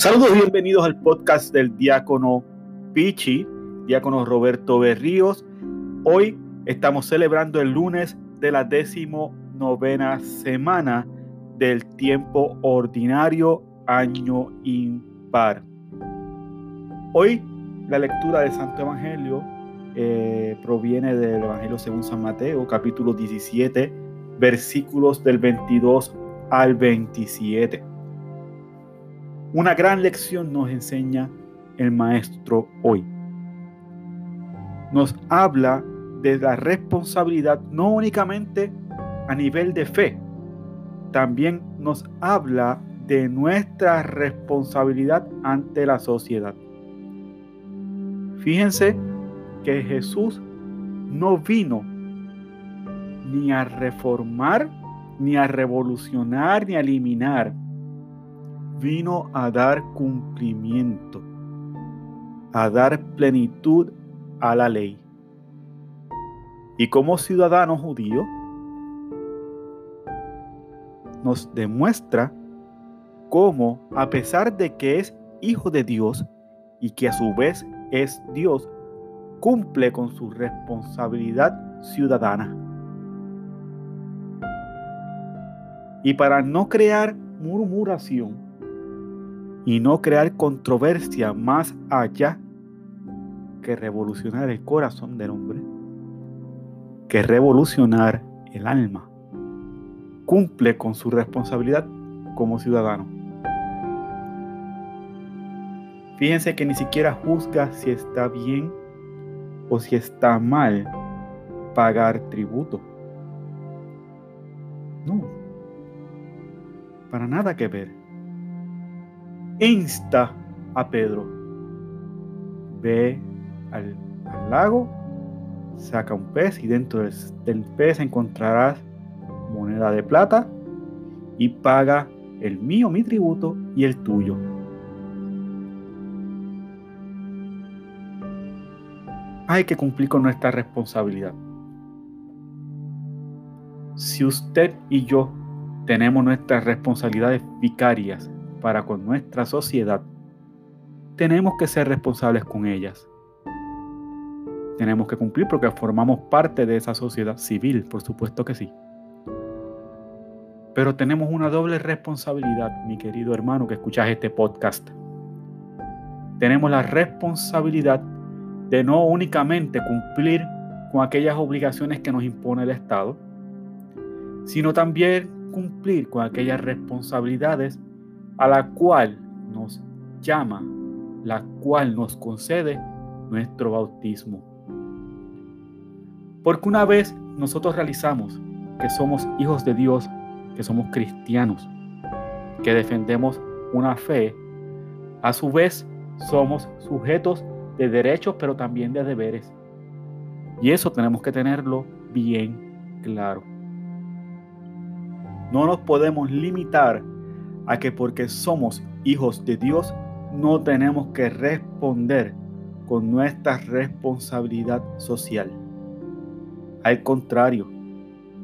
Saludos bienvenidos al podcast del diácono Pichi, diácono Roberto Berríos. Hoy estamos celebrando el lunes de la décimo novena semana del tiempo ordinario año impar. Hoy la lectura del Santo Evangelio eh, proviene del Evangelio según San Mateo, capítulo 17, versículos del 22 al 27. Una gran lección nos enseña el Maestro hoy. Nos habla de la responsabilidad no únicamente a nivel de fe, también nos habla de nuestra responsabilidad ante la sociedad. Fíjense que Jesús no vino ni a reformar, ni a revolucionar, ni a eliminar. Vino a dar cumplimiento, a dar plenitud a la ley. Y como ciudadano judío, nos demuestra cómo, a pesar de que es hijo de Dios y que a su vez es Dios, cumple con su responsabilidad ciudadana. Y para no crear murmuración y no crear controversia más allá que revolucionar el corazón del hombre, que revolucionar el alma, cumple con su responsabilidad como ciudadano. Fíjense que ni siquiera juzga si está bien o si está mal pagar tributo. No, para nada que ver. Insta a Pedro. Ve al, lago, saca un pez y dentro del, del pez encontrarás moneda de plata y paga el mío, mi tributo y el tuyo. hay que cumplir con nuestra responsabilidad. Si usted y yo tenemos nuestras responsabilidades vicarias para con nuestra sociedad, tenemos que ser responsables con ellas. Tenemos que cumplir porque formamos parte de esa sociedad civil, por supuesto que sí. Pero tenemos una doble responsabilidad, mi querido hermano que escuchas este podcast. Tenemos la responsabilidad de no únicamente cumplir con aquellas obligaciones que nos impone el Estado, sino también cumplir con aquellas responsabilidades a la cual nos llama, la cual nos concede nuestro bautismo. Porque una vez nosotros realizamos que somos hijos de Dios, que somos cristianos, que defendemos una fe, a su vez somos sujetos de derechos, pero también de deberes. Y eso tenemos que tenerlo bien claro. No nos podemos limitar a que porque somos hijos de Dios no tenemos que responder con nuestra responsabilidad social. Al contrario,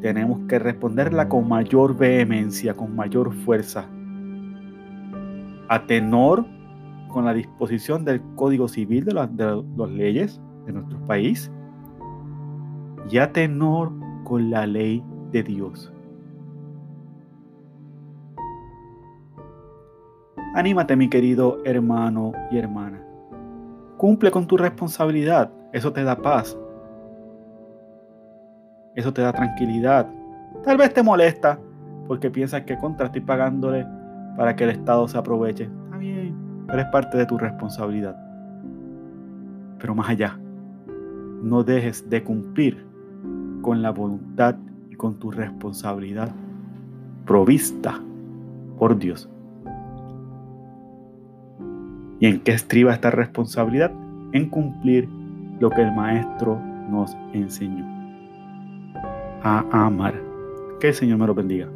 tenemos que responderla con mayor vehemencia, con mayor fuerza. A tenor con la disposición del Código Civil de, las leyes de nuestro país y a tenor con la ley de Dios. Anímate mi querido hermano y hermana. Cumple con tu responsabilidad. Eso te da paz. Eso te da tranquilidad. Tal vez te molesta porque piensas que contra estoy pagándole para que el Estado se aproveche. Está bien pero es parte de tu responsabilidad. Pero más allá, no dejes de cumplir con la voluntad y con tu responsabilidad provista por Dios. ¿Y en qué estriba esta responsabilidad? En cumplir lo que el Maestro nos enseñó. A amar. Que el Señor me lo bendiga.